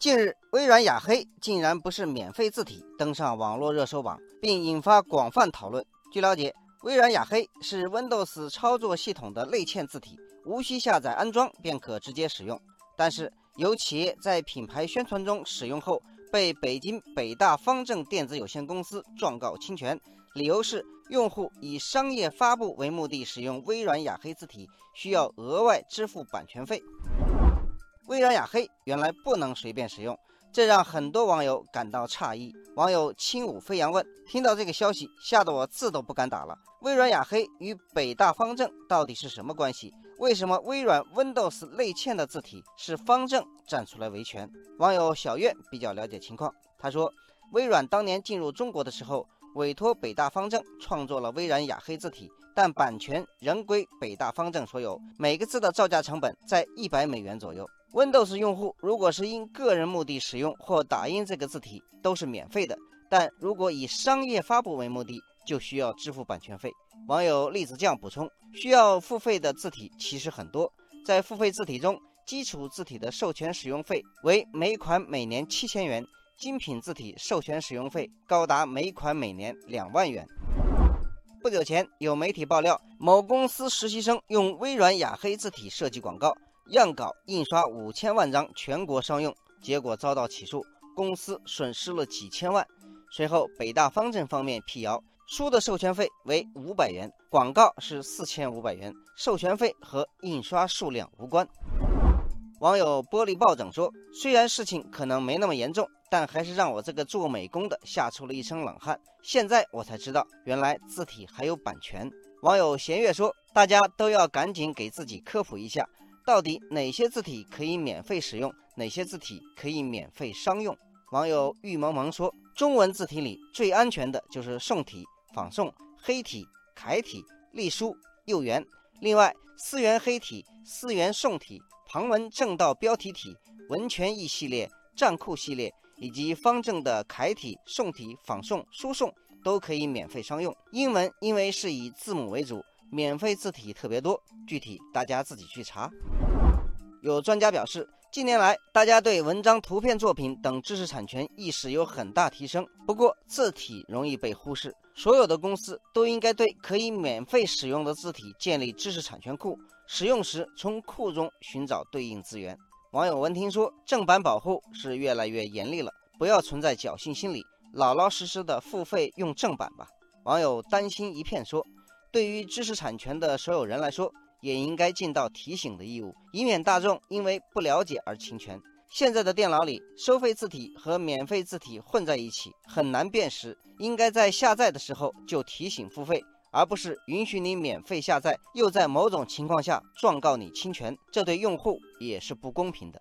近日，微软雅黑竟然不是免费字体登上网络热搜榜，并引发广泛讨论。据了解，微软雅黑是 Windows 操作系统的内嵌字体，无需下载安装便可直接使用。但是，有企业在品牌宣传中使用后，被北京北大方正电子有限公司状告侵权，理由是用户以商业发布为目的使用微软雅黑字体，需要额外支付版权费。微软雅黑原来不能随便使用，这让很多网友感到诧异。网友轻舞飞扬问：“听到这个消息，吓得我字都不敢打了。微软雅黑与北大方正到底是什么关系？为什么微软 Windows 内嵌的字体是方正站出来维权？”网友小月比较了解情况，他说：“微软当年进入中国的时候，委托北大方正创作了微软雅黑字体，但版权仍归北大方正所有，每个字的造价成本在一百美元左右。” Windows 用户如果是因个人目的使用或打印这个字体，都是免费的；但如果以商业发布为目的，就需要支付版权费。网友栗子酱补充：需要付费的字体其实很多，在付费字体中，基础字体的授权使用费为每款每年七千元，精品字体授权使用费高达每款每年两万元。不久前，有媒体爆料，某公司实习生用微软雅黑字体设计广告。样稿印刷五千万张，全国商用，结果遭到起诉，公司损失了几千万。随后，北大方正方面辟谣，书的授权费为五百元，广告是四千五百元，授权费和印刷数量无关。网友玻璃抱枕说：“虽然事情可能没那么严重，但还是让我这个做美工的吓出了一身冷汗。现在我才知道，原来字体还有版权。”网友弦月说：“大家都要赶紧给自己科普一下。”到底哪些字体可以免费使用，哪些字体可以免费商用？网友玉萌萌说，中文字体里最安全的就是宋体、仿宋、黑体、楷体、隶书、右元。另外，思源黑体、思源宋体、旁文正道标题体、文权益系列、战库系列以及方正的楷体、宋体、仿宋、书宋都可以免费商用。英文因为是以字母为主。免费字体特别多，具体大家自己去查。有专家表示，近年来大家对文章、图片作品等知识产权意识有很大提升。不过，字体容易被忽视，所有的公司都应该对可以免费使用的字体建立知识产权库，使用时从库中寻找对应资源。网友闻听说正版保护是越来越严厉了，不要存在侥幸心理，老老实实的付费用正版吧。网友担心一片说。对于知识产权的所有人来说，也应该尽到提醒的义务，以免大众因为不了解而侵权。现在的电脑里，收费字体和免费字体混在一起，很难辨识。应该在下载的时候就提醒付费，而不是允许你免费下载，又在某种情况下状告你侵权，这对用户也是不公平的。